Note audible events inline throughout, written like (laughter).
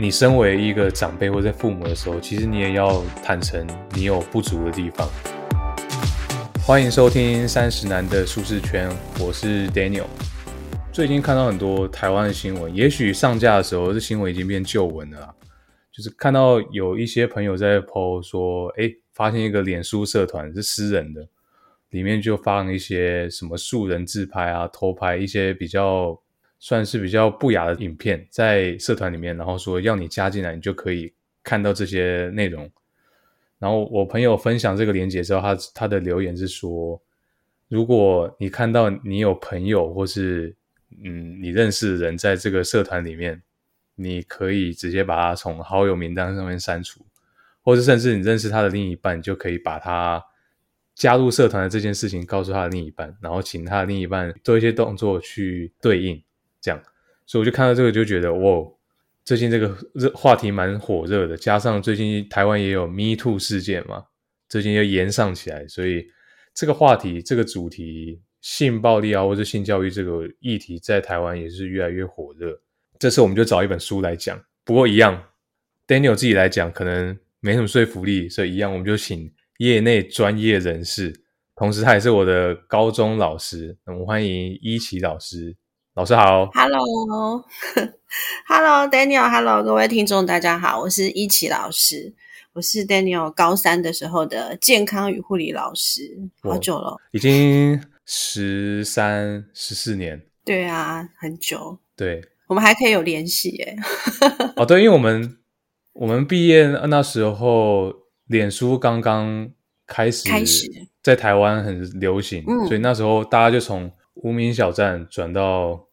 你身为一个长辈或者父母的时候，其实你也要坦诚你有不足的地方。欢迎收听三十男的舒适圈，我是 Daniel。最近看到很多台湾的新闻，也许上架的时候，这新闻已经变旧闻了。就是看到有一些朋友在 PO 说，哎，发现一个脸书社团是私人的，里面就放一些什么素人自拍啊、偷拍一些比较。算是比较不雅的影片，在社团里面，然后说要你加进来，你就可以看到这些内容。然后我朋友分享这个链接之后，他他的留言是说，如果你看到你有朋友或是嗯你认识的人在这个社团里面，你可以直接把他从好友名单上面删除，或者甚至你认识他的另一半，就可以把他加入社团的这件事情告诉他的另一半，然后请他的另一半做一些动作去对应。这样，所以我就看到这个，就觉得哇，最近这个热话题蛮火热的，加上最近台湾也有 Me Too 事件嘛，最近又延上起来，所以这个话题、这个主题性暴力啊，或者性教育这个议题，在台湾也是越来越火热。这次我们就找一本书来讲，不过一样，Daniel 自己来讲可能没什么说服力，所以一样我们就请业内专业人士，同时他也是我的高中老师，我们欢迎一奇老师。老师好，Hello，Hello，Daniel，Hello，(laughs) 各位听众大家好，我是一奇老师，我是 Daniel 高三的时候的健康与护理老师，好久了，已经十三十四年，对啊，很久，对，我们还可以有联系耶，哦，对，因为我们我们毕业那时候，脸书刚刚开始，开始在台湾很流行，所以那时候大家就从。无名小站转到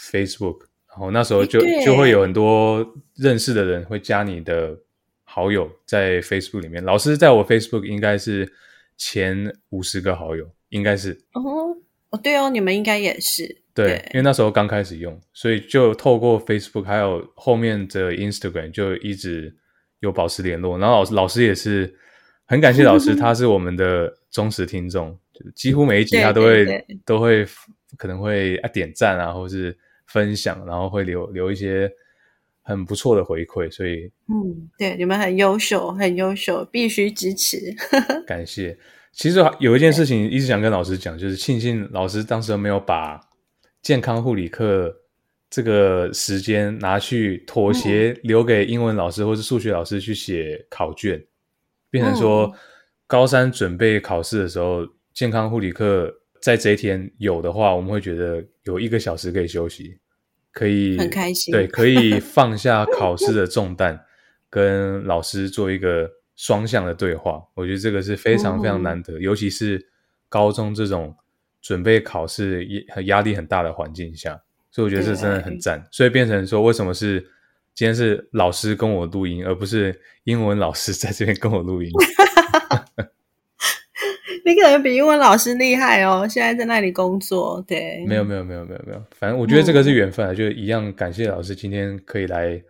Facebook，然后那时候就就会有很多认识的人会加你的好友在 Facebook 里面。老师在我 Facebook 应该是前五十个好友，应该是哦哦对哦，你们应该也是对，因为那时候刚开始用，所以就透过 Facebook 还有后面的 Instagram 就一直有保持联络。然后老师老师也是很感谢老师，(laughs) 他是我们的忠实听众。几乎每一集他都会都会可能会啊点赞啊，或是分享，然后会留留一些很不错的回馈，所以嗯，对，你们很优秀，很优秀，必须支持。(laughs) 感谢。其实有一件事情一直想跟老师讲，就是庆幸老师当时没有把健康护理课这个时间拿去妥协，留给英文老师或是数学老师去写考卷，变成说高三准备考试的时候。健康护理课在这一天有的话，我们会觉得有一个小时可以休息，可以很开心。对，可以放下考试的重担，(laughs) 跟老师做一个双向的对话。我觉得这个是非常非常难得，尤其是高中这种准备考试压压力很大的环境下，所以我觉得这真的很赞。所以变成说，为什么是今天是老师跟我录音，而不是英文老师在这边跟我录音？(laughs) 你可能比英文老师厉害哦，现在在那里工作。对，没有没有没有没有没有，反正我觉得这个是缘分啊，就一样感谢老师今天可以来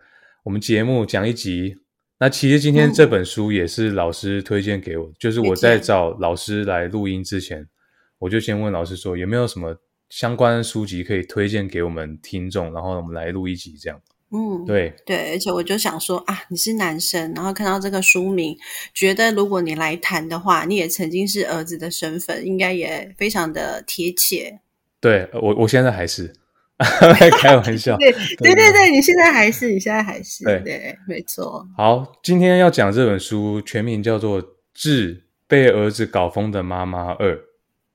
我们节目讲一集。那其实今天这本书也是老师推荐给我，就是我在找老师来录音之前，我就先问老师说有没有什么相关书籍可以推荐给我们听众，然后我们来录一集这样。嗯，对对，而且我就想说啊，你是男生，然后看到这个书名，觉得如果你来谈的话，你也曾经是儿子的身份，应该也非常的贴切。对我，我现在还是 (laughs) 开玩笑。(laughs) 对对对对，你现在还是，你现在还是，对，没错。好，今天要讲这本书，全名叫做《致被儿子搞疯的妈妈二》，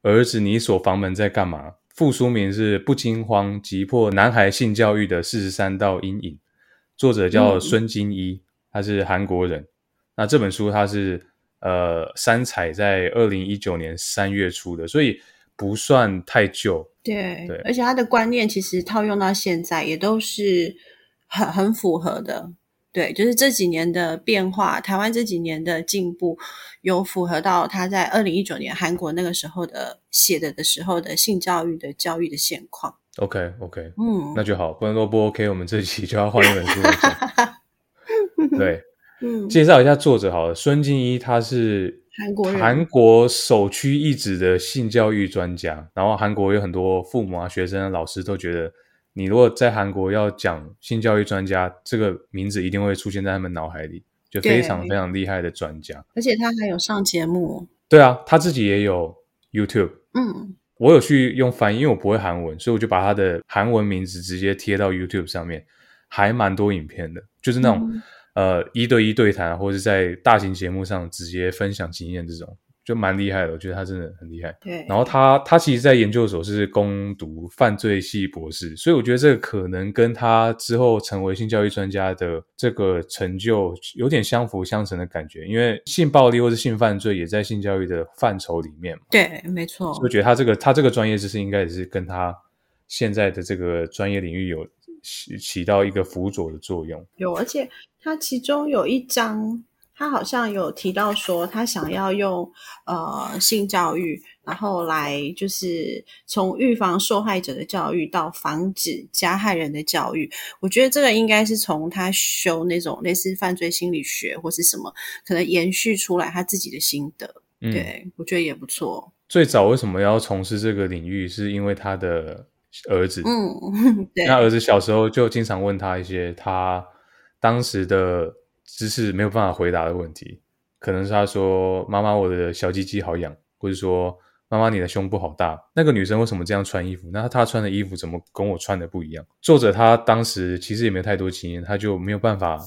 儿子，你锁房门在干嘛？副书名是《不惊慌，急迫男孩性教育的四十三道阴影》，作者叫孙金一，他是韩国人。那这本书他是呃三彩在二零一九年三月出的，所以不算太旧。对对，而且他的观念其实套用到现在也都是很很符合的。对，就是这几年的变化，台湾这几年的进步，有符合到他在二零一九年韩国那个时候的写的的时候的性教育的教育的现况。OK OK，嗯，那就好，不然说不 OK，我们这期就要换一本书来讲。(laughs) 对，嗯，介绍一下作者好了，孙静一，他是韩国韩国首屈一指的性教育专家，然后韩国有很多父母啊、学生、啊老师都觉得你如果在韩国要讲性教育专家，这个名字一定会出现在他们脑海里，就非常非常厉害的专家。而且他还有上节目，对啊，他自己也有 YouTube。嗯，我有去用翻译，因为我不会韩文，所以我就把他的韩文名字直接贴到 YouTube 上面，还蛮多影片的，就是那种、嗯呃一对一对谈，或者是在大型节目上直接分享经验这种，就蛮厉害的。我觉得他真的很厉害。对，然后他他其实，在研究所是攻读犯罪系博士，所以我觉得这个可能跟他之后成为性教育专家的这个成就有点相辅相成的感觉。因为性暴力或是性犯罪也在性教育的范畴里面嘛，对，没错所以，我觉得他这个他这个专业知识应该也是跟他现在的这个专业领域有起起到一个辅佐的作用。有，而且他其中有一章，他好像有提到说，他想要用呃性教育，然后来就是从预防受害者的教育到防止加害人的教育。我觉得这个应该是从他修那种类似犯罪心理学或是什么，可能延续出来他自己的心得。嗯，对，我觉得也不错。最早为什么要从事这个领域，是因为他的儿子。嗯，(laughs) 对，那儿子小时候就经常问他一些他当时的知识没有办法回答的问题，可能是他说：“妈妈，我的小鸡鸡好痒。”或者说：“妈妈，你的胸部好大。”那个女生为什么这样穿衣服？那她穿的衣服怎么跟我穿的不一样？作者他当时其实也没有太多经验，他就没有办法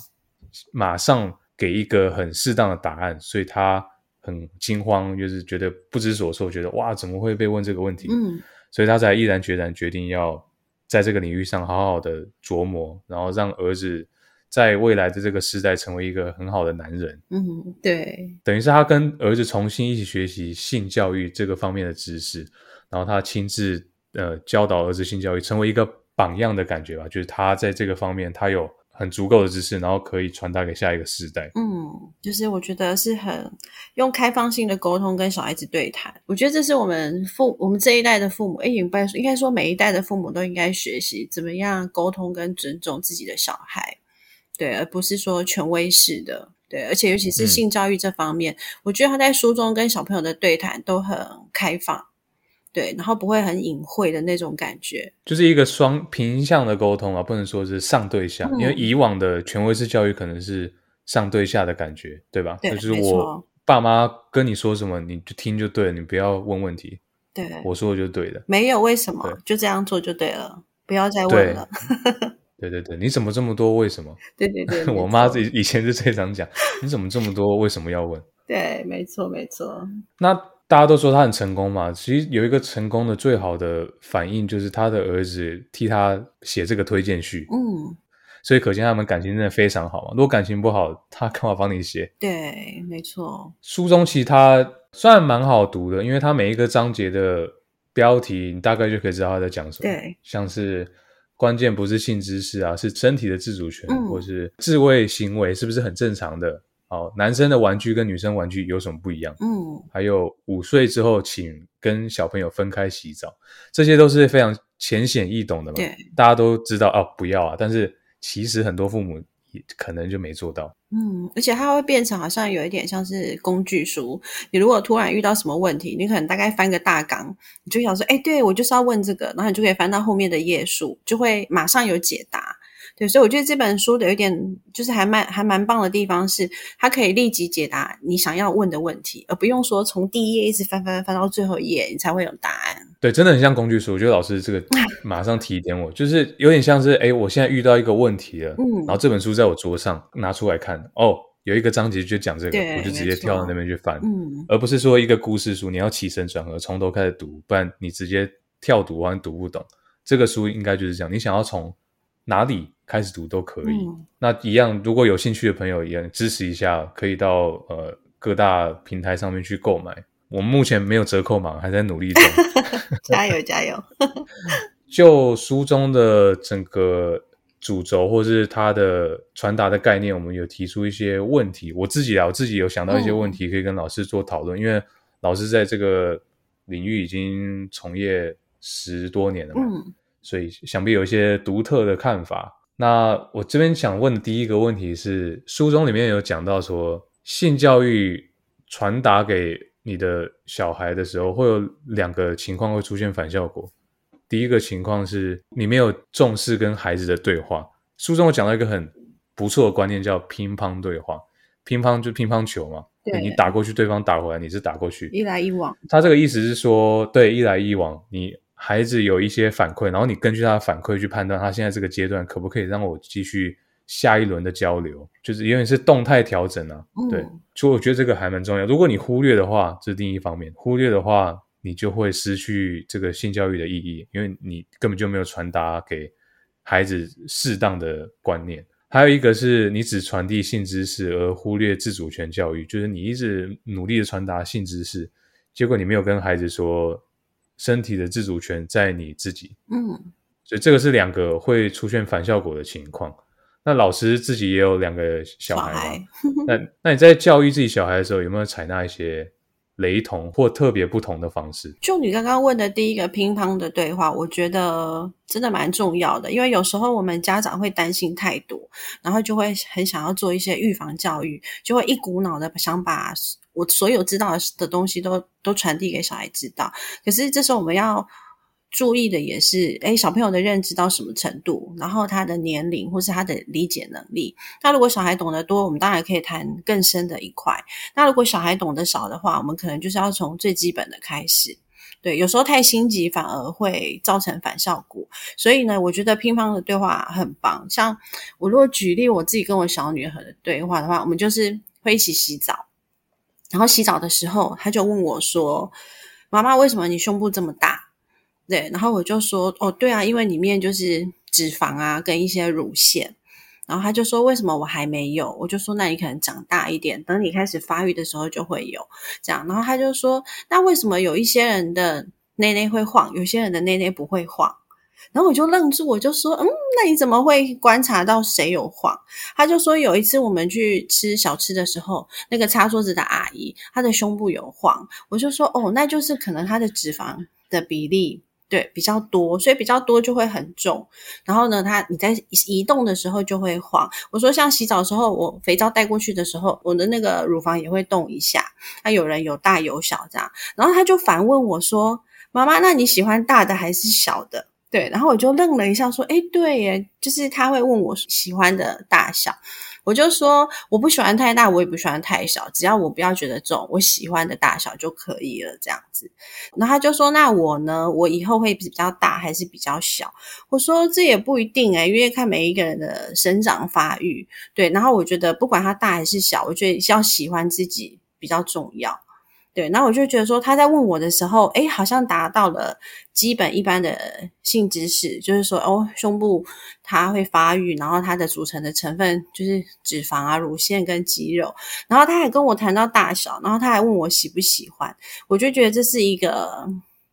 马上给一个很适当的答案，所以他很惊慌，就是觉得不知所措，觉得哇，怎么会被问这个问题？嗯所以他才毅然决然决定要在这个领域上好好的琢磨，然后让儿子在未来的这个时代成为一个很好的男人。嗯，对，等于是他跟儿子重新一起学习性教育这个方面的知识，然后他亲自呃教导儿子性教育，成为一个榜样的感觉吧。就是他在这个方面他有很足够的知识，然后可以传达给下一个世代。嗯，就是我觉得是很用开放性的沟通跟小孩子对谈，我觉得这是我们父我们这一代的父母，哎，应该说应该说每一代的父母都应该学习怎么样沟通跟尊重自己的小孩，对，而不是说权威式的，对，而且尤其是嗯。性教育这方面，我觉得他在书中跟小朋友的对谈都很开放，对，然后不会很隐晦的那种感觉，就是一个双平向的沟通啊，不能说是上对下，嗯因为以往的权威式教育可能是上对下的感觉，对吧？对就是我爸妈跟你说什么，你就听就对了，你不要问问题，对，我说的就对的。没有为什么，就这样做就对了，不要再问了，(laughs) 对对对，你怎么这么多为什么？对对对，(laughs) 我妈错以以前是最常讲，你怎么这么多为什么要问？对，没错，没错。那大家都说他很成功嘛，其实有一个成功的最好的反应就是他的儿子替他写这个推荐序，嗯，所以可见他们感情真的非常好嘛。如果感情不好，他干嘛帮你写？对，没错。书中其实他虽然蛮好读的，因为它每一个章节的标题，你大概就可以知道他在讲什么。对，像是关键不是性知识啊，是身体的自主权，嗯或是自慰行为是不是很正常的？哦，男生的玩具跟女生玩具有什么不一样？嗯，还有五岁之后，请跟小朋友分开洗澡，这些都是非常浅显易懂的嘛。对，大家都知道哦，不要啊。但是其实很多父母也可能就没做到。嗯，而且它会变成好像有一点像是工具书。你如果突然遇到什么问题，你可能大概翻个大纲，你就想说，哎，对我就是要问这个，然后你就可以翻到后面的页数，就会马上有解答。对，所以我觉得这本书的有点就是还蛮还蛮棒的地方是，它可以立即解答你想要问的问题，而不用说从第一页一直翻翻翻到最后一页，你才会有答案。对，真的很像工具书。我觉得老师这个马上提点我，就是有点像是，哎，我现在遇到一个问题了，嗯然后这本书在我桌上拿出来看，哦，有一个章节就讲这个，我就直接跳到那边去翻，嗯，而不是说一个故事书你要起承转合从头开始读，不然你直接跳读完读不懂。这个书应该就是这样，你想要从哪里开始读都可以。嗯那一样，如果有兴趣的朋友也支持一下，可以到呃各大平台上面去购买。我们目前没有折扣码，还在努力中。加 (laughs) 油加油！(laughs) (laughs) 就书中的整个主轴，或是它的传达的概念，我们有提出一些问题。我自己啊，我自己有想到一些问题，可以跟老师做讨论。因为老师在这个领域已经从业十多年了嘛，嗯所以想必有一些独特的看法。那我这边想问的第一个问题是，书中里面有讲到说，性教育传达给你的小孩的时候，会有两个情况会出现反效果。第一个情况是你没有重视跟孩子的对话。书中我讲到一个很不错的观念，叫乒乓对话。乒乓就乒乓球嘛，对你打过去，对方打回来，你是打过去。一来一往，他这个意思是说，对，一来一往，你孩子有一些反馈，然后你根据他的反馈去判断他现在这个阶段可不可以让我继续下一轮的交流，就是有点是动态调整啊。嗯对，所以我觉得这个还蛮重要。如果你忽略的话，这是另一方面；忽略的话，你就会失去这个性教育的意义，因为你根本就没有传达给孩子适当的观念。还有一个是你只传递性知识，而忽略自主权教育，就是你一直努力的传达性知识，结果你没有跟孩子说身体的自主权在你自己，嗯，所以这个是两个会出现反效果的情况。那老师自己也有两个小孩嘛？孩 (laughs) 那那你在教育自己小孩的时候，有没有采纳一些雷同或特别不同的方式？就你刚刚问的第一个乒乓的对话，我觉得真的蛮重要的，因为有时候我们家长会担心太多，然后就会很想要做一些预防教育，就会一股脑的想把我所有知道的东西都都传递给小孩知道。可是这时候我们要注意的也是，诶，小朋友的认知到什么程度，然后他的年龄或是他的理解能力。那如果小孩懂得多，我们当然可以谈更深的一块。那如果小孩懂得少的话，我们可能就是要从最基本的开始。对，有时候太心急反而会造成反效果。所以呢，我觉得乒乓的对话很棒。像我如果举例我自己跟我小女儿的对话的话，我们就是会一起洗澡，然后洗澡的时候，她就问我说：“妈妈，为什么你胸部这么大？”对，然后我就说：“哦，对啊，因为里面就是脂肪啊，跟一些乳腺。”然后他就说：“为什么我还没有？”我就说：“那你可能长大一点，等你开始发育的时候就会有这样。”然后他就说：“那为什么有一些人的内内会晃，有些人的内内不会晃？”然后我就愣住，我就说：“嗯，那你怎么会观察到谁有晃？”他就说：“有一次我们去吃小吃的时候，那个擦桌子的阿姨她的胸部有晃。”我就说：“哦，那就是可能她的脂肪的比例。”对，比较多，所以比较多就会很重。然后呢，它你在移动的时候就会晃。我说像洗澡的时候，我肥皂带过去的时候，我的那个乳房也会动一下。那有人有大有小这样，然后他就反问我说：“妈妈，那你喜欢大的还是小的？”对，然后我就愣了一下，说：“诶，对耶，就是他会问我喜欢的大小。”我就说我不喜欢太大，我也不喜欢太小，只要我不要觉得重，我喜欢的大小就可以了，这样子。然后他就说：“那我呢？我以后会比较大还是比较小？”我说：“这也不一定诶、因为看每一个人的生长发育。”对，然后我觉得不管他大还是小，我觉得要喜欢自己比较重要。对，然后我就觉得说他在问我的时候，诶，好像达到了基本一般的性知识，就是说哦，胸部它会发育，然后它的组成的成分就是脂肪啊、乳腺跟肌肉。然后他还跟我谈到大小，然后他还问我喜不喜欢，我就觉得这是一个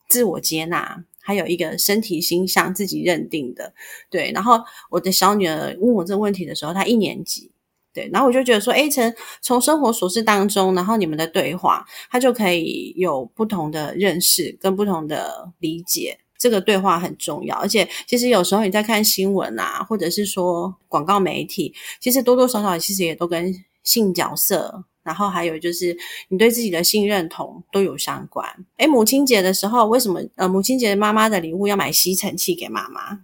自我接纳，还有一个身体形象自己认定的。对，然后我的小女儿问我这个问题的时候，她一年级。对，然后我就觉得说，诶，从从生活琐事当中，然后你们的对话，他就可以有不同的认识跟不同的理解。这个对话很重要，而且其实有时候你在看新闻啊，或者是说广告媒体，其实多多少少其实也都跟性角色，然后还有就是你对自己的性认同都有相关。诶，母亲节的时候，为什么呃母亲节妈妈的礼物要买吸尘器给妈妈？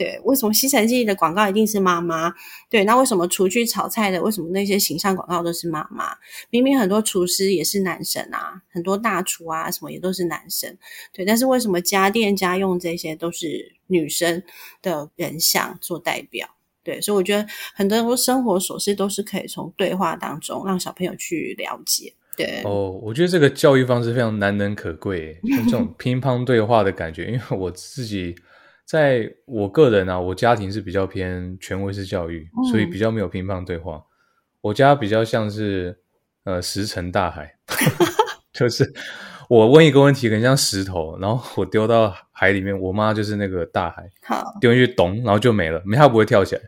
对，为什么吸尘器的广告一定是妈妈？对，那为什么厨具炒菜的，为什么那些形象广告都是妈妈？明明很多厨师也是男生啊，很多大厨啊，什么也都是男生。对，但是为什么家电、家用这些都是女生的人像做代表？对，所以我觉得很多生活琐事都是可以从对话当中让小朋友去了解。对，哦，我觉得这个教育方式非常难能可贵，像这种 (laughs) 乒乓对话的感觉，因为我自己。在我个人啊，我家庭是比较偏权威式教育，所以比较没有乒乓对话。我家比较像是呃石沉大海，(laughs) 就是我问一个问题，很像石头，然后我丢到海里面，我妈就是那个大海，好丢进去咚，然后就没了，没它不会跳起来，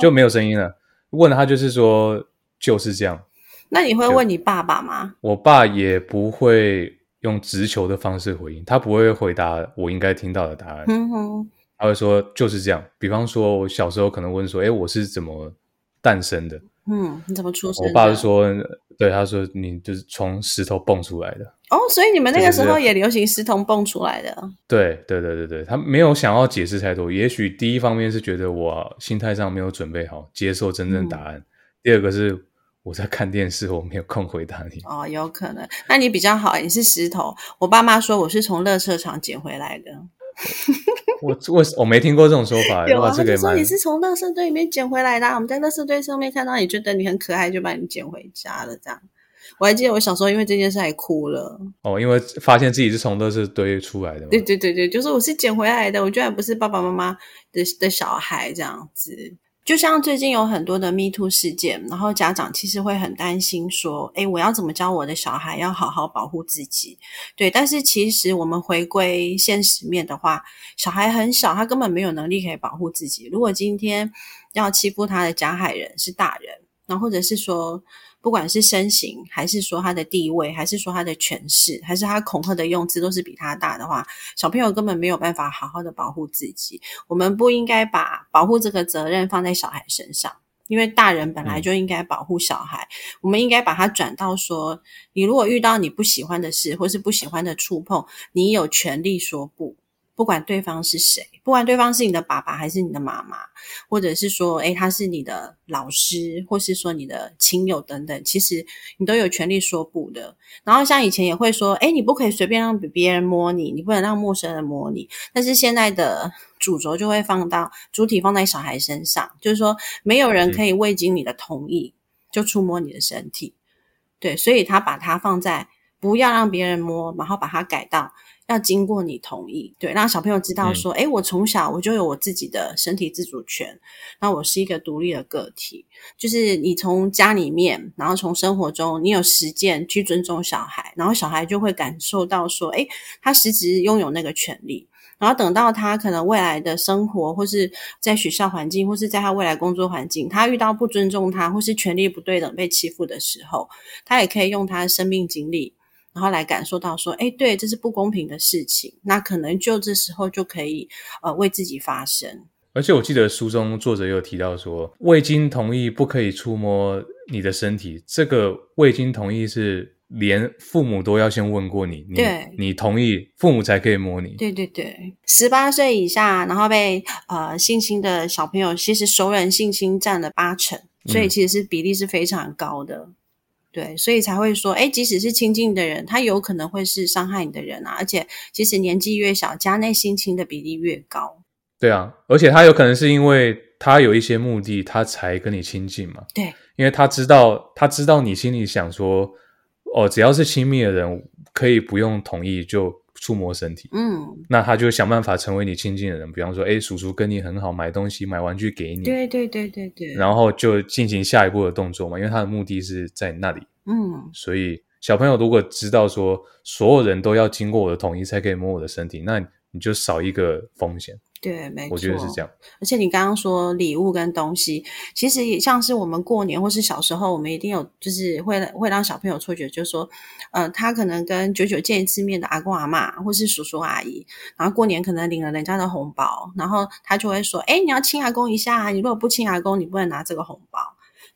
就没有声音了。问他就是说就是这样。(laughs) 那你会问你爸爸吗？我爸也不会用直球的方式回应，他不会回答我应该听到的答案。嗯哼。他会说就是这样，比方说，我小时候可能问说，哎，我是怎么诞生的？嗯，你怎么出生？我爸就说，对，他说你就是从石头蹦出来的。哦，所以你们那个时候也流行石头蹦出来的。对对对对对，他没有想要解释太多。也许第一方面是觉得我心态上没有准备好接受真正答案，第二个是我在看电视，我没有空回答你。哦，有可能。那你比较好，你是石头。我爸妈说我是从乐色场捡回来的。(laughs) 我我我没听过这种说法。有啊，这个说你是从乐色堆里面捡回来的。我们在乐色堆上面看到你觉得你很可爱，就把你捡回家了，这样。我还记得我小时候因为这件事还哭了哦，因为发现自己是从乐色堆出来的。对对对对，就是我是捡回来的，我居然不是爸爸妈妈的的小孩这样子。就像最近有很多的 Me Too 事件，然后家长其实会很担心说，诶，我要怎么教我的小孩要好好保护自己？对，但是其实我们回归现实面的话，小孩很小，他根本没有能力可以保护自己。如果今天要欺负他的加害人是大人，那或者是说。不管是身形，还是说他的地位，还是说他的权势，还是他恐吓的用词，都是比他大的话，小朋友根本没有办法好好的保护自己。我们不应该把保护这个责任放在小孩身上，因为大人本来就应该保护小孩。我们应该把它转到说，你如果遇到你不喜欢的事，或是不喜欢的触碰，你有权利说不。不管对方是谁，不管对方是你的爸爸还是你的妈妈，或者是说，诶，他是你的老师，或是说你的亲友等等，其实你都有权利说不的。然后像以前也会说，诶，你不可以随便让别人摸你，你不能让陌生人摸你。但是现在的主轴就会放到主体放在小孩身上，就是说，没有人可以未经你的同意就触摸你的身体。对，所以他把它放在不要让别人摸，然后把它改到。要经过你同意，对，让小朋友知道说，哎，我从小我就有我自己的身体自主权，那我是一个独立的个体。就是你从家里面，然后从生活中，你有实践去尊重小孩，然后小孩就会感受到说，哎，他实质拥有那个权利。然后等到他可能未来的生活，或是在学校环境，或是在他未来工作环境，他遇到不尊重他，或是权力不对等被欺负的时候，他也可以用他的生命经历。然后来感受到说，哎，对，这是不公平的事情，那可能就这时候就可以呃为自己发声。而且我记得书中作者有提到说，未经同意不可以触摸你的身体。这个未经同意是连父母都要先问过你，对，你同意父母才可以摸你。对对对，十八岁以下，然后被呃性侵的小朋友，其实熟人性侵占了八成，所以其实是比例是非常高的。对，所以才会说，哎，即使是亲近的人，他有可能会是伤害你的人啊。而且，其实年纪越小，家内性侵的比例越高。对啊，而且他有可能是因为他有一些目的，他才跟你亲近嘛。对，因为他知道，他知道你心里想说，哦，只要是亲密的人，可以不用同意就。触摸身体，嗯，那他就想办法成为你亲近的人，比方说，哎，叔叔跟你很好，买东西买玩具给你，对对对对对，然后就进行下一步的动作嘛，因为他的目的是在那里，嗯，所以小朋友如果知道说，所有人都要经过我的同意才可以摸我的身体，那你就少一个风险。对，没错，我觉得是这样。而且你刚刚说礼物跟东西，其实也像是我们过年或是小时候，我们一定有就是会会让小朋友错觉，就是说，呃，他可能跟久久见一次面的阿公阿妈或是叔叔阿姨，然后过年可能领了人家的红包，然后他就会说，哎，你要亲阿公一下，啊你如果不亲阿公，你不能拿这个红包。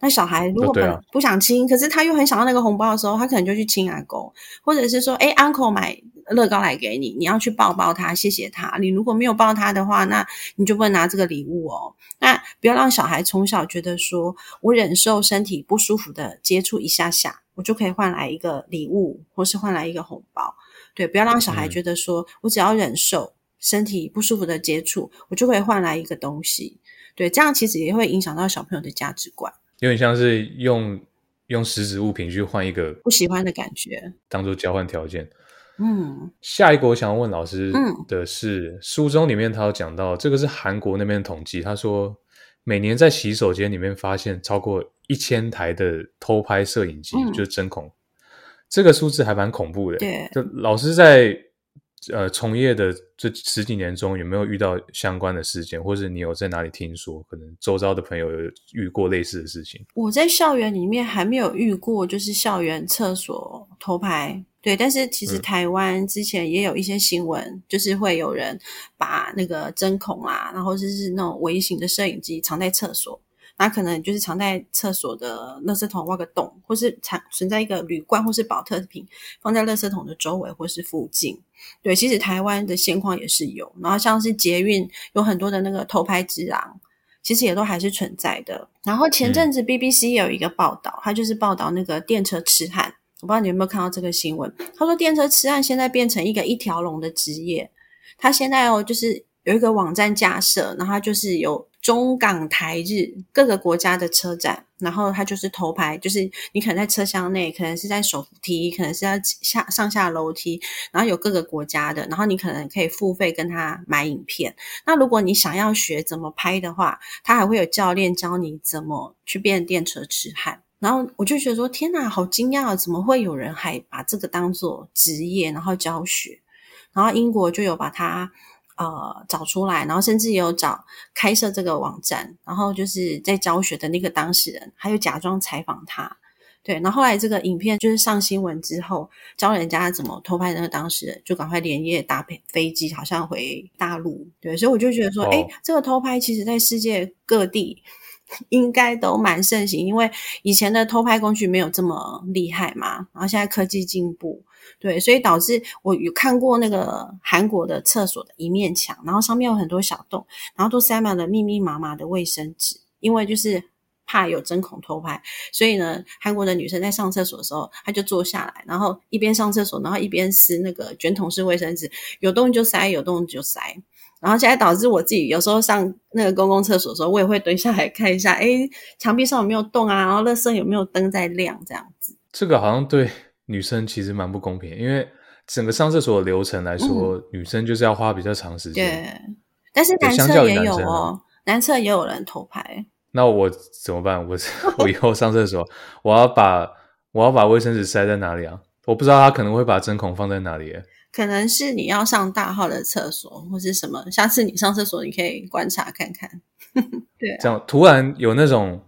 那小孩如果不不想亲，可是他又很想要那个红包的时候，他可能就去亲阿公，或者是说，哎，uncle 买乐高来给你，你要去抱抱他，谢谢他。你如果没有抱他的话，那你就不能拿这个礼物哦。那不要让小孩从小觉得说我忍受身体不舒服的接触一下下，我就可以换来一个礼物，或是换来一个红包。对，不要让小孩觉得说我只要忍受身体不舒服的接触，我就可以换来一个东西。对，这样其实也会影响到小朋友的价值观。有点像是用用实质物品去换一个不喜欢的感觉，当做交换条件。嗯，下一个我想要问老师的是，书中里面他有讲到，这个是韩国那边统计，他说每年在洗手间里面发现超过一千台的偷拍摄影机，就是针孔，这个数字还蛮恐怖的。对，就老师在。呃，从业的这十几年中，有没有遇到相关的事件，或者你有在哪里听说，可能周遭的朋友有遇过类似的事情？我在校园里面还没有遇过，就是校园厕所偷拍。对，但是其实台湾之前也有一些新闻，就是会有人把那个针孔啊，然后就是那种微型的摄影机藏在厕所。那可能就是藏在厕所的垃圾桶挖个洞，或是藏存在一个铝罐或是保特瓶放在垃圾桶的周围或是附近。对，其实台湾的现况也是有，然后像是捷运有很多的那个偷拍之狼，其实也都还是存在的。然后前阵子 BBC 有一个报道，它就是报道那个电车痴汉，我不知道你有没有看到这个新闻。他说电车痴汉现在变成一个一条龙的职业，他现在哦就是有一个网站架设，然后就是有。中港台日各个国家的车站，然后他就是头牌，就是你可能在车厢内，可能是在手扶梯，可能是要下上下楼梯，然后有各个国家的，然后你可能可以付费跟他买影片。那如果你想要学怎么拍的话，他还会有教练教你怎么去变电车痴汉。然后我就觉得说，天哪，好惊讶，怎么会有人还把这个当做职业，然后教学？然后英国就有把它。呃，找出来，然后甚至也有找开设这个网站，然后就是在教学的那个当事人，还有假装采访他，对。然后后来这个影片就是上新闻之后，教人家怎么偷拍那个当事人，就赶快连夜搭飞飞机，好像回大陆。对，所以我就觉得说，哎，这个偷拍其实在世界各地应该都蛮盛行，因为以前的偷拍工具没有这么厉害嘛，然后现在科技进步。对，所以导致我有看过那个韩国的厕所的一面墙，然后上面有很多小洞，然后都塞满了密密麻麻的卫生纸，因为就是怕有针孔偷拍，所以呢，韩国的女生在上厕所的时候，她就坐下来，然后一边上厕所，然后一边撕那个卷筒式卫生纸，有洞就塞，有洞就塞，然后现在导致我自己有时候上那个公共厕所的时候，我也会蹲下来看一下，哎，墙壁上有没有洞啊，然后垃圾有没有灯在亮，这样子。这个好像对。女生其实蛮不公平，因为整个上厕所的流程来说，女生就是要花比较长时间。对，但是男厕也有哦，男厕也有人偷拍。那我怎么办？我 (laughs) 我以后上厕所，我要把我要把卫生纸塞在哪里啊？我不知道他可能会把针孔放在哪里。可能是你要上大号的厕所，或是什么？下次你上厕所，你可以观察看看。对，这样突然有那种。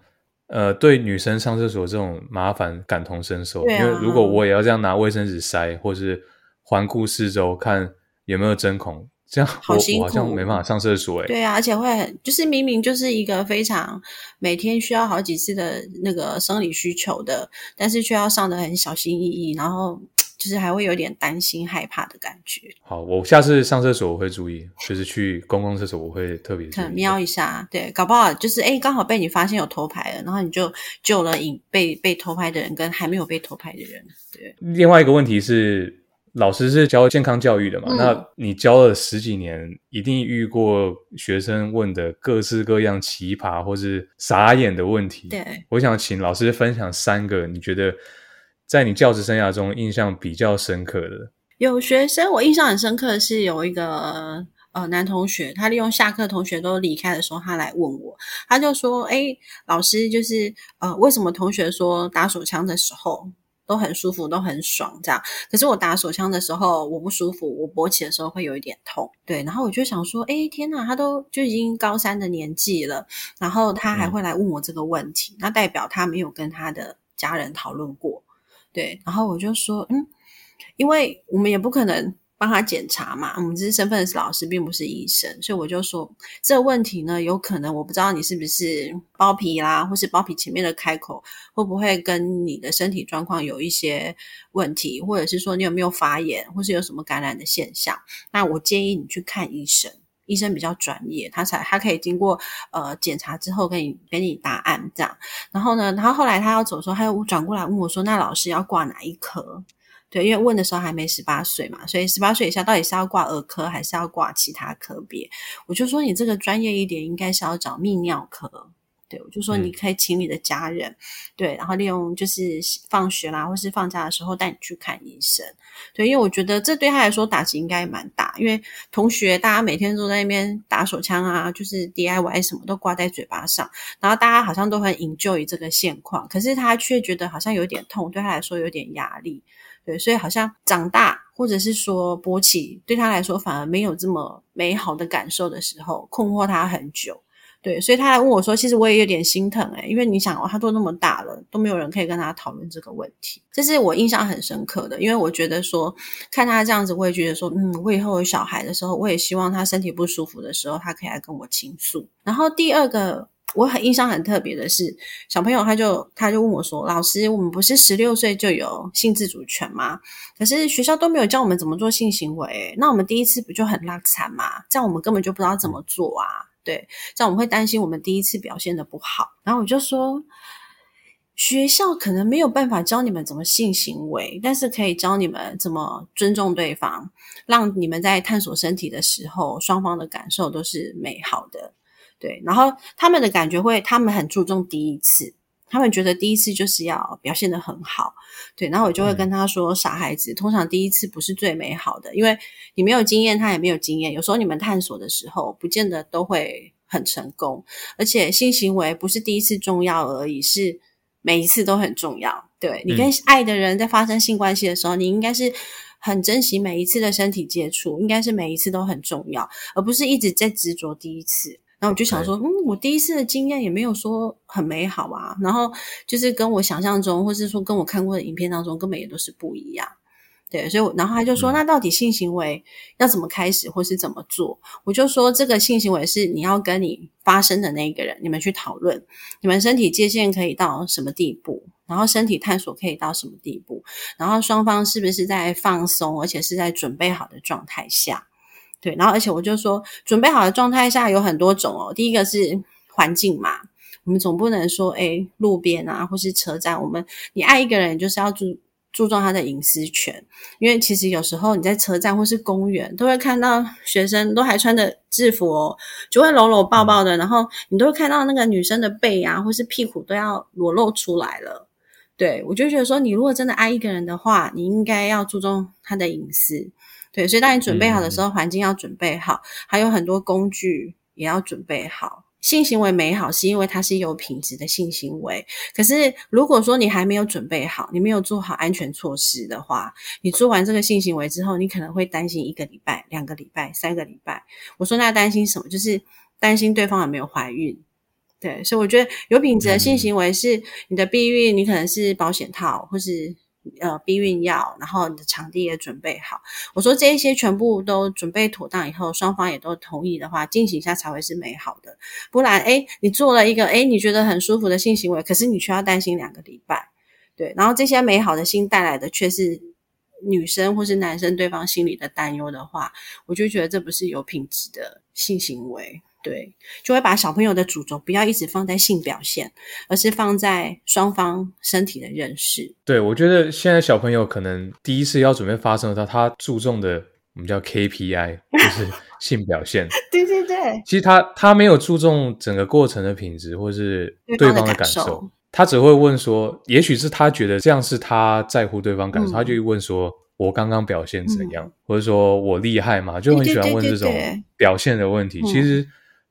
呃，对女生上厕所这种麻烦感同身受，因为如果我也要这样拿卫生纸塞，或是环顾四周看有没有针孔，这样我好像没办法上厕所哎。对啊，而且会很，就是明明就是一个非常每天需要好几次的那个生理需求的，但是却要上的很小心翼翼，然后。就是还会有点担心、害怕的感觉。好，我下次上厕所我会注意，就是去公共厕所我会特别瞄一下。对，搞不好就是哎，刚好被你发现有偷拍了，然后你就救了影被被偷拍的人跟还没有被偷拍的人。对。另外一个问题是，老师是教健康教育的嘛？那你教了十几年，一定遇过学生问的各式各样奇葩或是傻眼的问题。对，我想请老师分享三个你觉得。在你教职生涯中，印象比较深刻的有学生，我印象很深刻的是有一个呃男同学，他利用下课同学都离开的时候，他来问我，他就说：“哎，老师，就是呃，为什么同学说打手枪的时候都很舒服，都很爽？这样，可是我打手枪的时候我不舒服，我勃起的时候会有一点痛。对，然后我就想说：哎，天哪，他都就已经高三的年纪了，然后他还会来问我这个问题，那代表他没有跟他的家人讨论过。”对，然后我就说，嗯，因为我们也不可能帮他检查嘛，我们只是身份是老师，并不是医生，所以我就说这问题呢，有可能我不知道你是不是包皮啦，或是包皮前面的开口会不会跟你的身体状况有一些问题，或者是说你有没有发炎，或是有什么感染的现象？那我建议你去看医生。医生比较专业，他才他可以经过呃检查之后给你给你答案这样。然后呢，然后后来他要走的时候，他又转过来问我说：“那老师要挂哪一科？”对，因为问的时候还没十八岁嘛，所以十八岁以下到底是要挂儿科还是要挂其他科别？我就说你这个专业一点，应该是要找泌尿科。对，我就说你可以请你的家人，对，然后利用就是放学啦，或是放假的时候带你去看医生。对，因为我觉得这对他来说打击应该蛮大，因为同学大家每天都在那边打手枪啊，就是 DIY 什么都挂在嘴巴上，然后大家好像都很 enjoy 这个现况，可是他却觉得好像有点痛，对他来说有点压力。对，所以好像长大或者是说勃起对他来说反而没有这么美好的感受的时候，困惑他很久。对，所以他来问我说：“其实我也有点心疼诶，因为你想哦，他都那么大了，都没有人可以跟他讨论这个问题，这是我印象很深刻的。因为我觉得说，看他这样子，我也觉得说，嗯，我以后有小孩的时候，我也希望他身体不舒服的时候，他可以来跟我倾诉。然后第二个我很印象很特别的是，小朋友他就他就问我说：“老师，我们不是十六岁就有性自主权吗？可是学校都没有教我们怎么做性行为，那我们第一次不就很拉惨吗？这样我们根本就不知道怎么做啊！对，这样我们会担心我们第一次表现的不好。然后我就说，学校可能没有办法教你们怎么性行为，但是可以教你们怎么尊重对方，让你们在探索身体的时候，双方的感受都是美好的。”对，然后他们的感觉会，他们很注重第一次，他们觉得第一次就是要表现的很好。对，然后我就会跟他说：“傻孩子，通常第一次不是最美好的，因为你没有经验，他也没有经验。有时候你们探索的时候，不见得都会很成功。而且性行为不是第一次重要而已，是每一次都很重要。对你跟爱的人在发生性关系的时候，你应该是很珍惜每一次的身体接触，应该是每一次都很重要，而不是一直在执着第一次。”然后我就想说，嗯，我第一次的经验也没有说很美好啊。然后就是跟我想象中，或是说跟我看过的影片当中，根本也都是不一样。对，所以然后他就说，那到底性行为要怎么开始，或是怎么做？我就说，这个性行为是你要跟你发生的那个人，你们去讨论，你们身体界限可以到什么地步，然后身体探索可以到什么地步，然后双方是不是在放松，而且是在准备好的状态下。对，然后而且我就说，准备好的状态下有很多种哦。第一个是环境嘛，我们总不能说，哎，路边啊，或是车站，我们你爱一个人就是要注注重他的隐私权，因为其实有时候你在车站或是公园，都会看到学生都还穿着制服哦，就会搂搂抱抱的，然后你都会看到那个女生的背啊，或是屁股都要裸露出来了。对我就觉得说，你如果真的爱一个人的话，你应该要注重他的隐私。对，所以当你准备好的时候，环境要准备好，还有很多工具也要准备好。性行为美好是因为它是有品质的性行为。可是如果说你还没有准备好，你没有做好安全措施的话，你做完这个性行为之后，你可能会担心一个礼拜、两个礼拜、三个礼拜。我说那担心什么？就是担心对方有没有怀孕。对，所以我觉得有品质的性行为是你的避孕，你可能是保险套或是。呃，避孕药，然后你的场地也准备好。我说这一些全部都准备妥当以后，双方也都同意的话，进行一下才会是美好的。不然，哎，你做了一个哎你觉得很舒服的性行为，可是你却要担心两个礼拜，对。然后这些美好的心带来的却是女生或是男生对方心里的担忧的话，我就觉得这不是有品质的性行为。对，就会把小朋友的主轴不要一直放在性表现，而是放在双方身体的认识。对，我觉得现在小朋友可能第一次要准备发生的时候，他注重的我们叫 KPI，就是 (laughs) 性表现。对对对，其实他他没有注重整个过程的品质，或是对方的感受，他只会问说，也许是他觉得这样是他在乎对方感受，他就问说。我刚刚表现怎样，或者说我厉害吗？就很喜欢问这种表现的问题。其实。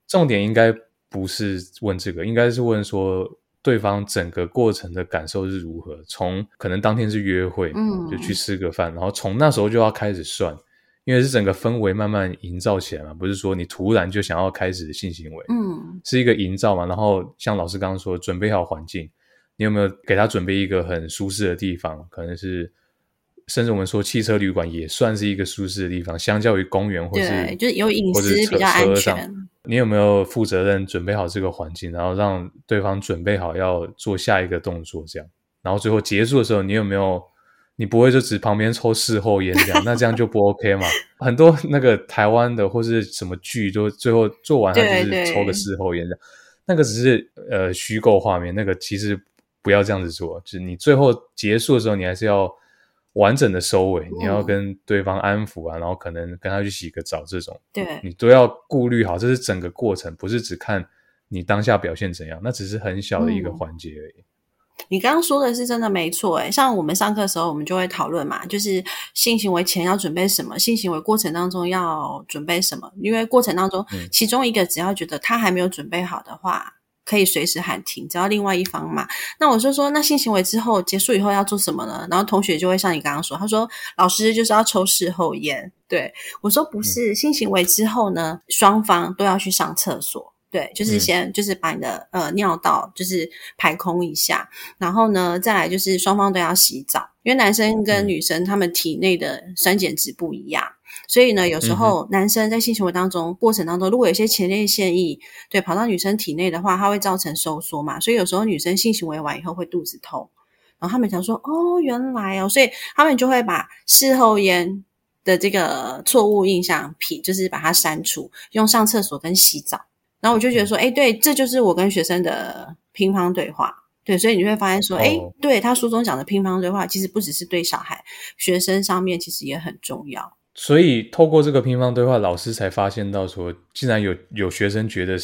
重点应该不是问这个，应该是问说对方整个过程的感受是如何。从可能当天是约会，嗯，就去吃个饭，然后从那时候就要开始算，因为是整个氛围慢慢营造起来嘛，不是说你突然就想要开始性行为，嗯，是一个营造嘛。然后像老师刚刚说，准备好环境，你有没有给他准备一个很舒适的地方？可能是。甚至我们说汽车旅馆也算是一个舒适的地方，相较于公园或是就是有隐私比较安全。你有没有负责任准备好这个环境，然后让对方准备好要做下一个动作，这样，然后最后结束的时候，你有没有？你不会就只旁边抽事后烟这样？那这样就不 OK 嘛？很多那个台湾的或是什么剧，都最后做完他就是抽个事后烟这样，那个只是呃虚构画面，那个其实不要这样子做，就是你最后结束的时候，你还是要。完整的收尾，你要跟对方安抚啊，然后可能跟他去洗个澡，这种，对，你都要顾虑好，这是整个过程，不是只看你当下表现怎样，那只是很小的一个环节而已。你刚刚说的是真的没错，诶像我们上课的时候，我们就会讨论嘛，就是性行为前要准备什么，性行为过程当中要准备什么，因为过程当中，其中一个只要觉得他还没有准备好的话。可以随时喊停，只要另外一方嘛。那我就说，那性行为之后结束以后要做什么呢？然后同学就会像你刚刚说，他说老师就是要抽事后烟。对我说不是，性行为之后呢，双方都要去上厕所。对，就是先就是把你的呃尿道就是排空一下，然后呢，再来就是双方都要洗澡，因为男生跟女生他们体内的酸碱值不一样，所以呢，有时候男生在性行为当中过程当中，如果有些前列腺液对跑到女生体内的话，它会造成收缩嘛，所以有时候女生性行为完以后会肚子痛，然后他们想说哦，原来哦，所以他们就会把事后烟的这个错误印象皮就是把它删除，用上厕所跟洗澡。然后我就觉得说，哎，对，这就是我跟学生的乒乓对话，对，所以你会发现说，哎，对他书中讲的乒乓对话，其实不只是对小孩、学生上面，其实也很重要。所以透过这个乒乓对话，老师才发现到说，竟然有有学生觉得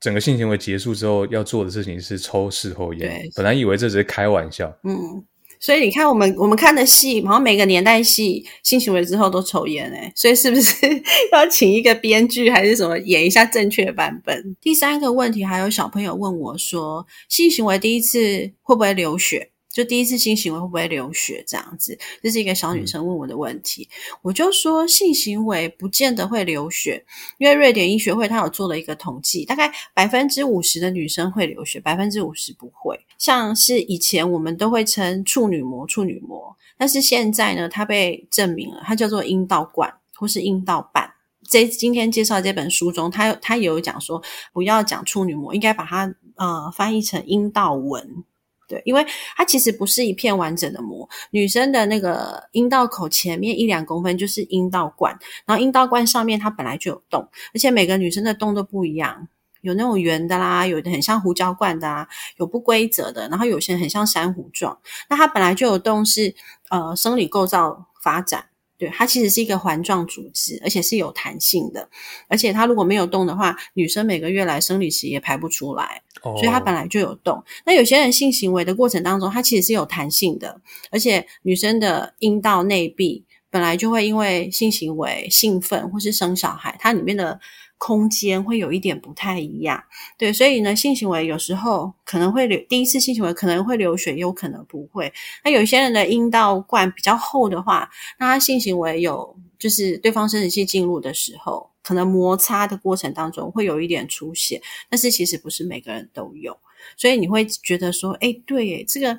整个性行为结束之后要做的事情是抽事后烟，本来以为这只是开玩笑，嗯。所以你看，我们我们看的戏，好像每个年代戏性行为之后都抽烟诶，所以是不是 (laughs) 要请一个编剧还是什么演一下正确版本？第三个问题，还有小朋友问我说，性行为第一次会不会流血？就第一次性行为会不会流血？这样子，这是一个小女生问我的问题。我就说性行为不见得会流血，因为瑞典医学会他有做了一个统计，大概百分之五十的女生会流血，百分之五十不会。像是以前我们都会称处女膜，处女膜，但是现在呢，它被证明了，它叫做阴道管或是阴道瓣。这今天介绍这本书中，它它也有讲说，不要讲处女膜，应该把它呃翻译成阴道纹。对，因为它其实不是一片完整的膜，女生的那个阴道口前面一两公分就是阴道管，然后阴道管上面它本来就有洞，而且每个女生的洞都不一样，有那种圆的啦，有的很像胡椒罐的啊，有不规则的，然后有些很像珊瑚状。那它本来就有洞，是呃生理构造发展。对，它其实是一个环状组织，而且是有弹性的。而且它如果没有动的话，女生每个月来生理期也排不出来。哦，所以它本来就有动。那有些人性行为的过程当中，它其实是有弹性的。而且女生的阴道内壁本来就会因为性行为兴奋或是生小孩，它里面的。空间会有一点不太一样，对，所以呢，性行为有时候可能会流，第一次性行为可能会流血，有可能不会。那有些人的阴道冠比较厚的话，那他性行为有就是对方生殖器进入的时候，可能摩擦的过程当中会有一点出血，但是其实不是每个人都有，所以你会觉得说，哎，对，这个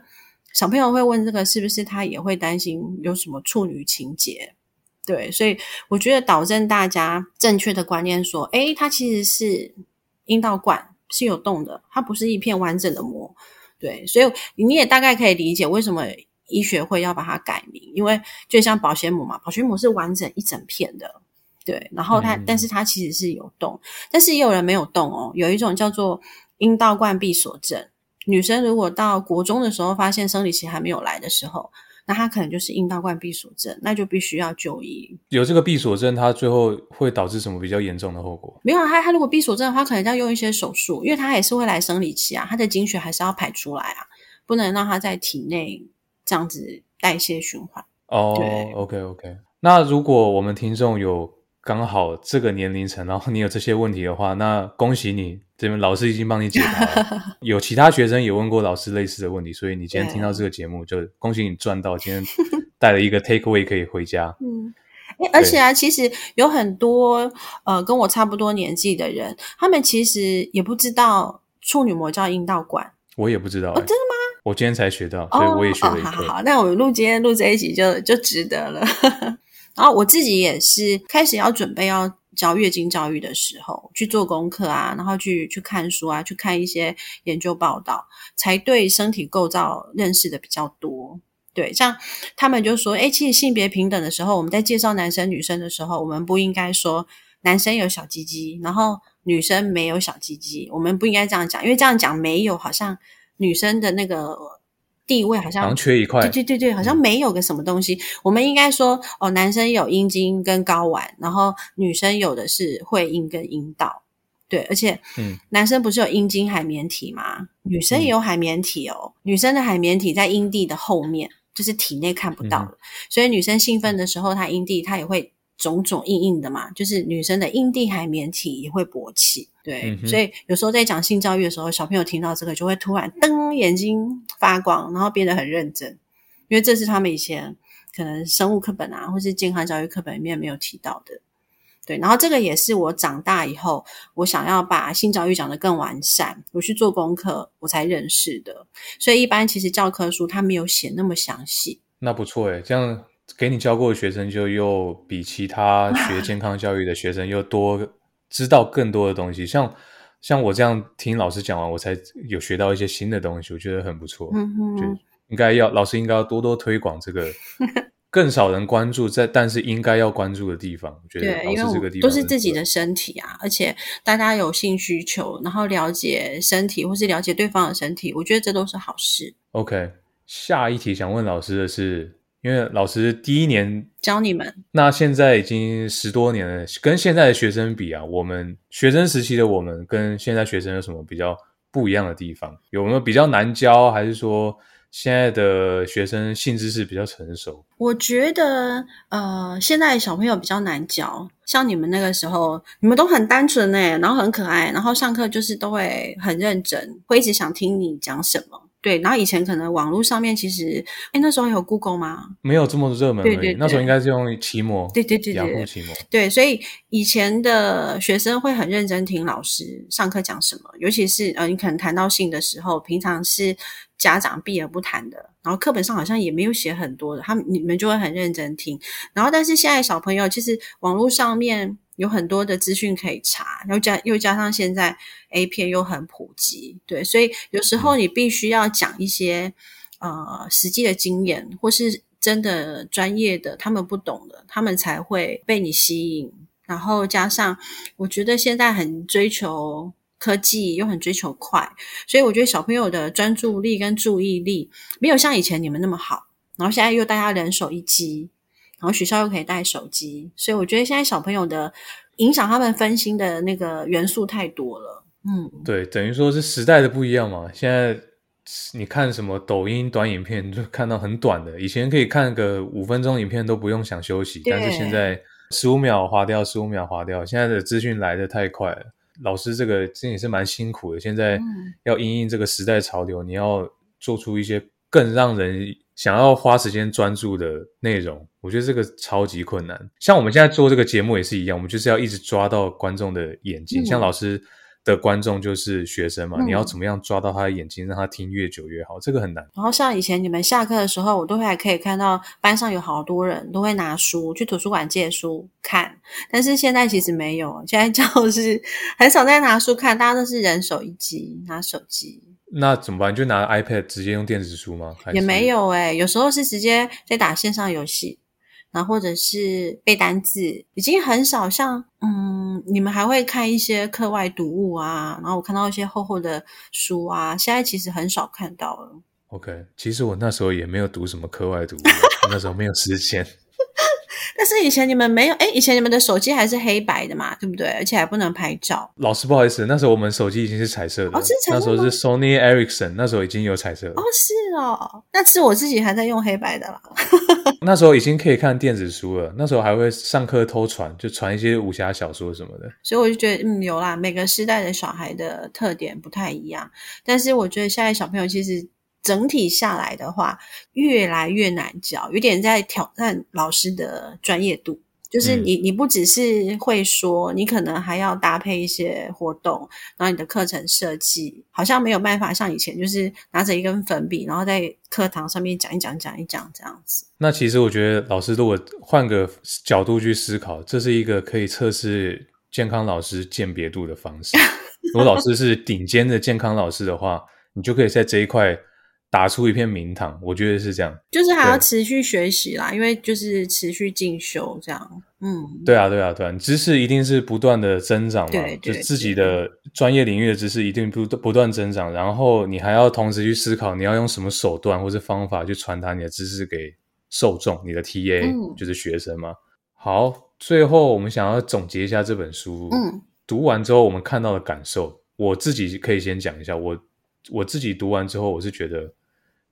小朋友会问这个是不是他也会担心有什么处女情节？对，所以我觉得导正大家正确的观念，说，诶，它其实是阴道管是有洞的，它不是一片完整的膜。对，所以你也大概可以理解为什么医学会要把它改名，因为就像保鲜膜嘛，保鲜膜是完整一整片的，对，然后它，但是它其实是有洞，但是也有人没有洞哦，有一种叫做阴道冠闭锁症，女生如果到国中的时候发现生理期还没有来的时候。那他可能就是阴道冠闭锁症，那就必须要就医。有这个闭锁症，它最后会导致什么比较严重的后果？没有，他他如果闭锁症的话，可能要用一些手术，因为他也是会来生理期啊，他的经血还是要排出来啊，不能让他在体内这样子代谢循环。哦，OK OK。那如果我们听众有。刚好这个年龄层，然后你有这些问题的话，那恭喜你，这边老师已经帮你解答了。(laughs) 有其他学生也问过老师类似的问题，所以你今天听到这个节目，就恭喜你赚到，今天带了一个 take away 可以回家。嗯，而且啊，其实有很多呃跟我差不多年纪的人，他们其实也不知道处女膜叫阴道管，我也不知道，真的吗？我今天才学到，所以我也学了一课。好，那我们录今天录这一集就就值得了。然后我自己也是开始要准备要教月经教育的时候，去做功课啊，然后去去看书啊，去看一些研究报道，才对身体构造认识的比较多。对，像他们就说，哎，其实性别平等的时候，我们在介绍男生女生的时候，我们不应该说男生有小鸡鸡，然后女生没有小鸡鸡，我们不应该这样讲，因为这样讲没有，好像女生的那个。地位好像缺一块，对对对对，好像没有个什么东西。我们应该说，哦，男生有阴茎跟睾丸，然后女生有的是会阴跟阴道。对，而且，嗯，男生不是有阴茎海绵体吗？女生也有海绵体哦。女生的海绵体在阴蒂的后面，就是体内看不到的。所以女生兴奋的时候，她阴蒂她也会。种种硬硬的嘛，就是女生的阴蒂海绵体也会勃起，对，所以有时候在讲性教育的时候，小朋友听到这个就会突然瞪眼睛发光，然后变得很认真，因为这是他们以前可能生物课本啊，或是健康教育课本里面没有提到的。对，然后这个也是我长大以后，我想要把性教育讲得更完善，我去做功课，我才认识的。所以一般其实教科书它没有写那么详细。那不错诶，这样给你教过的学生就又比其他 (laughs) 学健康教育的学生又多知道更多的东西。像像我这样听老师讲完，我才有学到一些新的东西，我觉得很不错。嗯嗯就应该要老师应该要多多推广这个。(laughs) 更少人关注在，但是应该要关注的地方，我觉得老师这个地方都是自己的身体啊，而且大家有性需求，然后了解身体或是了解对方的身体，我觉得这都是好事。OK，下一题想问老师的是，因为老师第一年，教你们，那现在已经十多年了，跟现在的学生比啊，我们学生时期的我们跟现在学生有什么比较不一样的地方？有没有比较难教，还是说现在的学生性知识比较成熟？我觉得呃，现在小朋友比较难教，像你们那个时候，你们都很单纯哎，然后很可爱，然后上课就是都会很认真，会一直想听你讲什么。对，然后以前可能网络上面其实，哎，那时候有 Google 吗？没有这么热门对对对那时候应该是用奇摩，对对对对对雅虎奇摩。对，所以以前的学生会很认真听老师上课讲什么，尤其是呃，你可能谈到性的时候，平常是家长避而不谈的，然后课本上好像也没有写很多的，他们你们就会很认真听。然后，但是现在小朋友其实网络上面有很多的资讯可以查，又加又加上现在 A 片又很普及，对，所以有时候你必须要讲一些呃实际的经验，或是真的专业的他们不懂的，他们才会被你吸引。然后加上，我觉得现在很追求科技，又很追求快，所以我觉得小朋友的专注力跟注意力没有像以前你们那么好。然后现在又大家人手一机，然后学校又可以带手机，所以我觉得现在小朋友的影响他们分心的那个元素太多了。嗯，对，等于说是时代的不一样嘛。现在你看什么抖音短影片，就看到很短的，以前可以看个五分钟影片都不用想休息，但是现在十五秒划掉，十五秒划掉。现在的资讯来的太快了，老师这个真也是蛮辛苦的。现在嗯要因应这个时代潮流，你要做出一些更让人想要花时间专注的内容，我觉得这个超级困难。像我们现在做这个节目也是一样，我们就是要一直抓到观众的眼睛。嗯像老师的观众就是学生嘛，嗯你要怎么样抓到他的眼睛，让他听越久越好，这个很难。然后像以前你们下课的时候，我都会还可以看到班上有好多人都会拿书去图书馆借书看，但是现在其实没有，现在教 (laughs) 室很少在拿书看，大家都是人手一机拿手机，那怎么办？就拿 iPad 直接用电子书吗？也没。有诶、有时候是直接在打线上游戏，然后或者是背单字，已经很少像嗯，你们还会看一些课外读物啊，然后我看到一些厚厚的书啊，现在其实很少看到了。OK，其实我那时候也没有读什么课外读物，那时候没有时间。但是以前你们没有，哎，以前你们的手机还是黑白的嘛，对不对？而且还不能拍照。老师不好意思，那时候我们手机已经是彩色的，哦是彩色那时候是 Sony Ericsson，那时候已经有彩色了。哦，是哦，那是我自己还在用黑白的啦。(laughs) 那时候已经可以看电子书了，那时候还会上课偷传，就传一些武侠小说什么的。所以我就觉得，嗯，有啦，每个时代的小孩的特点不太一样。但是我觉得现在小朋友其实整体下来的话，越来越难教，有点在挑战老师的专业度。就是你，你不只是会说，你可能还要搭配一些活动，然后你的课程设计好像没有办法像以前，就是拿着一根粉笔，然后在课堂上面讲一讲、讲一讲这样子。那其实我觉得老师如果换个角度去思考，这是一个可以测试健康老师鉴别度的方式。(laughs) 如果老师是顶尖的健康老师的话，你就可以在这一块打出一片名堂。我觉得是这样。就是还要持续学习啦，因为就是持续进修这样。嗯，对啊，对啊，对啊，知识一定是不断的增长嘛，对对就自己的专业领域的知识一定不不断增长，然后你还要同时去思考你要用什么手段或是方法去传达你的知识给受众，你的 TA、嗯就是学生嘛。好，最后我们想要总结一下这本书，嗯，读完之后我们看到的感受，我自己可以先讲一下，我我自己读完之后，我是觉得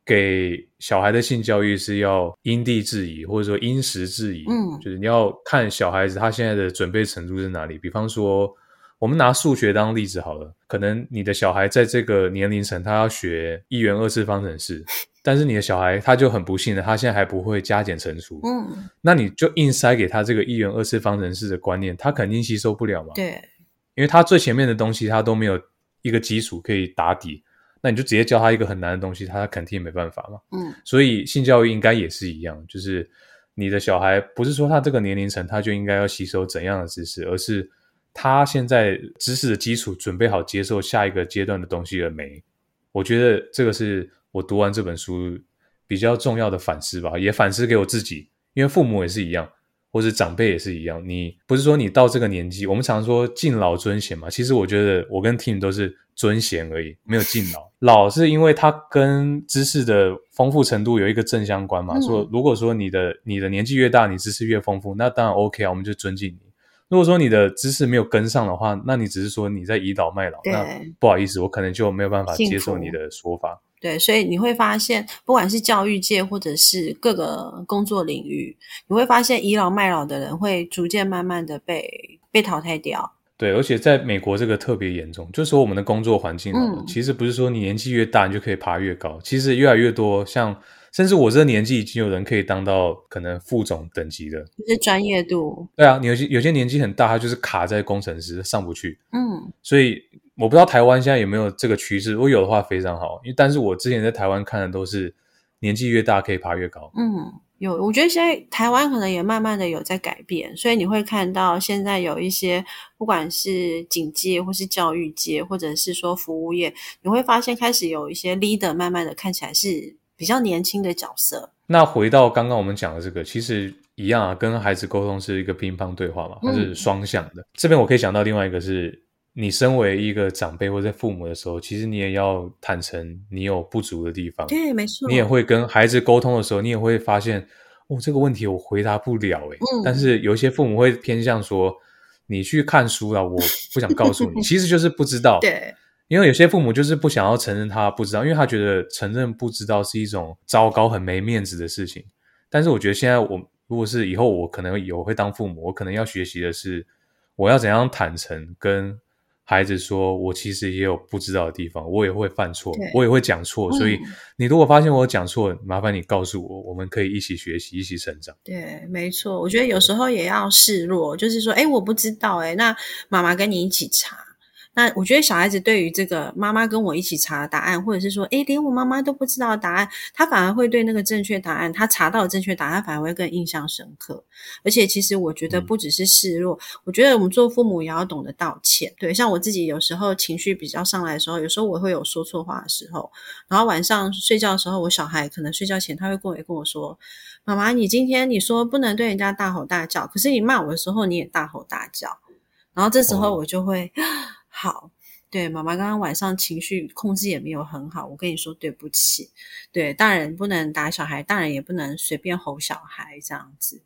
给小孩的性教育是要因地制宜，或者说因时制宜。嗯就是你要看小孩子他现在的准备程度是哪里。比方说，我们拿数学当例子好了，可能你的小孩在这个年龄层，他要学一元二次方程式，但是你的小孩他就很不幸的，他现在还不会加减乘除，嗯，那你就硬塞给他这个一元二次方程式的观念，他肯定吸收不了嘛。对，因为他最前面的东西他都没有一个基础可以打底，那你就直接教他一个很难的东西，他肯定也没办法嘛。嗯所以性教育应该也是一样，就是你的小孩不是说他这个年龄层他就应该要吸收怎样的知识，而是他现在知识的基础准备好接受下一个阶段的东西了没？我觉得这个是我读完这本书比较重要的反思吧，也反思给我自己，因为父母也是一样。或者长辈也是一样，你不是说你到这个年纪，我们常说敬老尊贤嘛？其实我觉得我跟 Tim 都是尊贤而已，没有敬老。老是因为它跟知识的丰富程度有一个正相关嘛。嗯说如果说你的你的年纪越大，你知识越丰富，那当然 OK 啊，我们就尊敬你。如果说你的知识没有跟上的话，那你只是说你在倚老卖老，那不好意思，我可能就没有办法接受你的说法。对，所以你会发现，不管是教育界或者是各个工作领域，你会发现倚老卖老的人会逐渐慢慢的被被淘汰掉。对，而且在美国这个特别严重，就是说我们的工作环境，嗯其实不是说你年纪越大你就可以爬越高，其实越来越多，像甚至我这个年纪已经有人可以当到可能副总等级的。就是专业度，对啊，你有些有些年纪很大，他就是卡在工程师上不去，嗯所以我不知道台湾现在有没有这个趋势，如果有的话非常好，因为但是我之前在台湾看的都是年纪越大可以爬越高。嗯，有，我觉得现在台湾可能也慢慢的有在改变，所以你会看到现在有一些不管是警界或是教育界，或者是说服务业，你会发现开始有一些 leader 慢慢的看起来是比较年轻的角色。那回到刚刚我们讲的这个，其实一样啊，跟孩子沟通是一个乒乓对话嘛，它是双向的。这边我可以想到另外一个是，你身为一个长辈或者父母的时候，其实你也要坦诚你有不足的地方，对，没错，你也会跟孩子沟通的时候，你也会发现，哦，这个问题我回答不了诶。嗯但是有一些父母会偏向说，你去看书了，我不想告诉你，(laughs) 其实就是不知道。对，因为有些父母就是不想要承认他不知道，因为他觉得承认不知道是一种糟糕、很没面子的事情。但是我觉得现在我如果是以后我可能有会当父母，我可能要学习的是，我要怎样坦诚跟孩子说，我其实也有不知道的地方，我也会犯错，我也会讲错。嗯所以你如果发现我讲错，麻烦你告诉我，我们可以一起学习，一起成长。对，没错，我觉得有时候也要示弱，就是说，哎，我不知道，哎，那妈妈跟你一起查。那我觉得小孩子对于这个妈妈跟我一起查的答案，或者是说，诶，连我妈妈都不知道的答案，他反而会对那个正确答案，他查到的正确答案，反而会更印象深刻。而且，其实我觉得嗯不只是示弱，我觉得我们做父母也要懂得道歉。对，像我自己有时候情绪比较上来的时候，有时候我会有说错话的时候，然后晚上睡觉的时候，我小孩可能睡觉前他会跟我跟我说。妈妈，你今天你说不能对人家大吼大叫，可是你骂我的时候你也大吼大叫，然后这时候哦我就会、好，对妈妈刚刚晚上情绪控制也没有很好，我跟你说对不起。对，大人不能打小孩，大人也不能随便吼小孩这样子。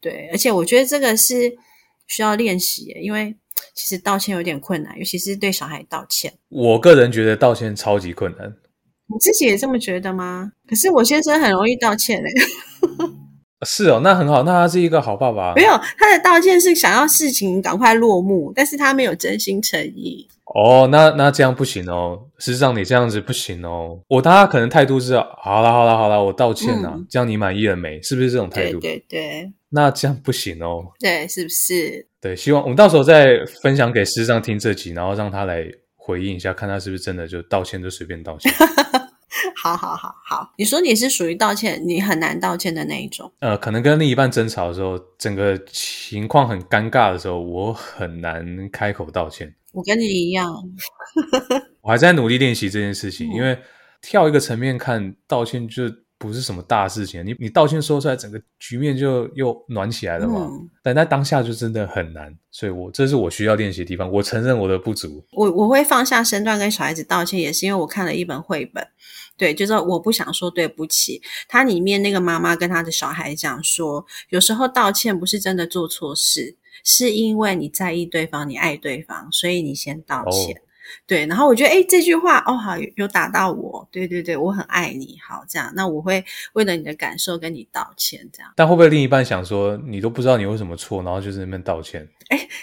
对，而且我觉得这个是需要练习耶，因为其实道歉有点困难，尤其是对小孩道歉。我个人觉得道歉超级困难。你自己也这么觉得吗？可是我先生很容易道歉诶。(laughs) 是哦，那很好，那他是一个好爸爸。没有，他的道歉是想要事情赶快落幕，但是他没有真心诚意。哦，那那这样不行哦，师长你这样子不行哦。我当他可能态度是好了好了好了，我道歉了、嗯这样你满意了没？是不是这种态度？对对对那这样不行哦。对，是不是？对，希望我们到时候再分享给师长听这集，然后让他来回应一下，看他是不是真的就道歉就随便道歉。(laughs) 好好好好，你说你是属于道歉，你很难道歉的那一种。呃，可能跟另一半争吵的时候，整个情况很尴尬的时候，我很难开口道歉。我跟你一样，(laughs) 我还在努力练习这件事情，嗯因为跳一个层面看，道歉就不是什么大事情。你你道歉说出来，整个局面就又暖起来了嘛。嗯但在当下就真的很难，所以我这是我需要练习的地方。我承认我的不足。我我会放下身段跟小孩子道歉，也是因为我看了一本绘本，对，就是我不想说对不起。它里面那个妈妈跟他的小孩讲说，有时候道歉不是真的做错事，是因为你在意对方，你爱对方，所以你先道歉。对，然后我觉得，哎，这句话哦，好有有打到我，对对对，我很爱你，好，这样，那我会为了你的感受跟你道歉，这样。但会不会另一半想说，你都不知道你为什么错，然后就在那边道歉？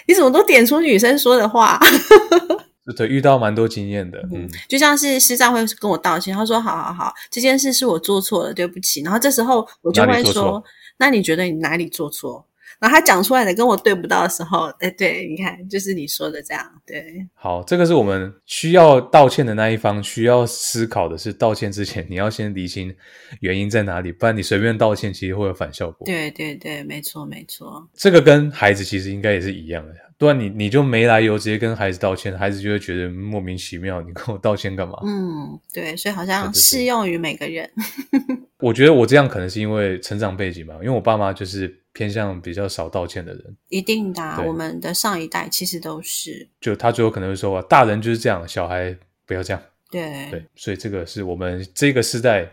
你怎么都点出女生说的话？(laughs) 对，遇到蛮多经验的，嗯，就像是师长会跟我道歉，他说：“好好好，这件事是我做错了，对不起。”然后这时候我就会说：“那你觉得你哪里做错？”然后他讲出来的跟我对不到的时候，哎，对，你看，就是你说的这样，对。好，这个是我们需要道歉的那一方需要思考的是，道歉之前你要先理清原因在哪里，不然你随便道歉其实会有反效果。对对对，没错没错。这个跟孩子其实应该也是一样的，不然你你就没来由直接跟孩子道歉，孩子就会觉得莫名其妙，你跟我道歉干嘛？嗯，对，所以好像适用于每个人。(laughs) 我觉得我这样可能是因为成长背景吧，因为我爸妈就是。偏向比较少道歉的人，一定的。我们的上一代其实都是，就他最后可能会说：“大人就是这样，小孩不要这样。”对对，所以这个是我们这个时代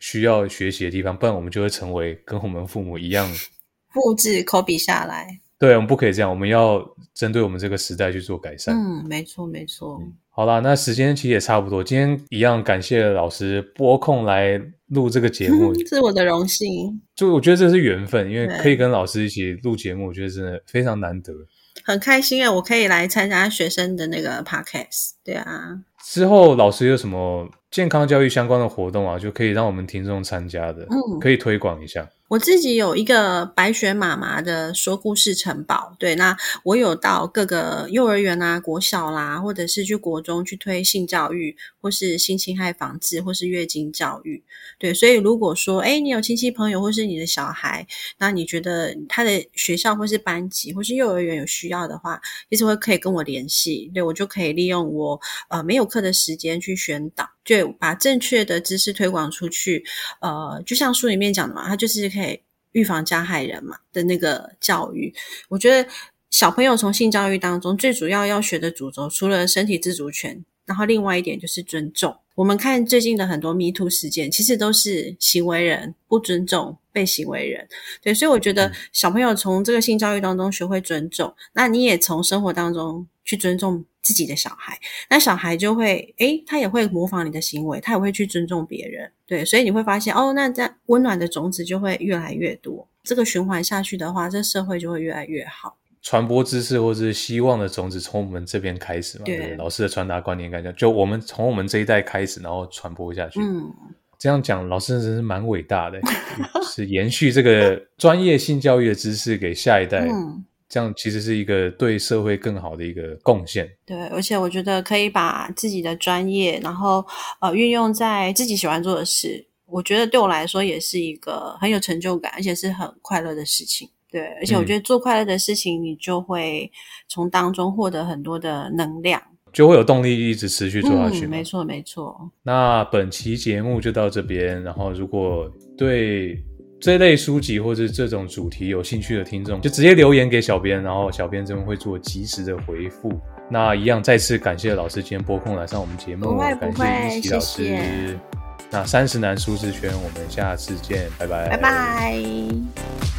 需要学习的地方，不然我们就会成为跟我们父母一样，复制、copy 下来。对，我们不可以这样，我们要针对我们这个时代去做改善。嗯，没错，没错。好啦，那时间其实也差不多。今天一样感谢老师拨空来录这个节目，(laughs) 是我的荣幸。就我觉得这是缘分，因为可以跟老师一起录节目，我觉得真的非常难得。很开心啊，我可以来参加学生的那个 podcast。对啊，之后老师有什么健康教育相关的活动啊，就可以让我们听众参加的，嗯，可以推广一下。我自己有一个白雪妈妈的说故事城堡，对，那我有到各个幼儿园啊、国小啦，或者是去国中去推性教育，或是性侵害防治，或是月经教育，对，所以如果说，哎，你有亲戚朋友或是你的小孩，那你觉得他的学校或是班级或是幼儿园有需要的话，其实会可以跟我联系，对我就可以利用我呃没有课的时间去宣导，就把正确的知识推广出去，呃，就像书里面讲的嘛，它就是。可以预防加害人嘛的那个教育，我觉得小朋友从性教育当中最主要要学的主轴，除了身体自主权，然后另外一点就是尊重。我们看最近的很多迷途事件，其实都是行为人不尊重被行为人。对，所以我觉得小朋友从这个性教育当中学会尊重，那你也从生活当中去尊重。自己的小孩，那小孩就会，诶，他也会模仿你的行为，他也会去尊重别人，对，所以你会发现，哦，那在温暖的种子就会越来越多，这个循环下去的话，这社会就会越来越好。传播知识或是希望的种子从我们这边开始嘛，对，老师的传达观念，感觉，就我们从我们这一代开始，然后传播下去。嗯，这样讲，老师真是蛮伟大的，(laughs) 是延续这个专业性教育的知识给下一代。嗯。这样其实是一个对社会更好的一个贡献。对，而且我觉得可以把自己的专业，然后呃运用在自己喜欢做的事，我觉得对我来说也是一个很有成就感，而且是很快乐的事情。对，而且我觉得做快乐的事情，你就会从当中获得很多的能量，就会有动力一直持续做下去。没错，没错。那本期节目就到这边，然后如果对。这类书籍或者这种主题有兴趣的听众，就直接留言给小编，然后小编这边会做及时的回复。那一样，再次感谢老师今天拨空来上我们节目，感谢一奇老师。那三十男舒适圈，我们下次见，拜拜，拜拜。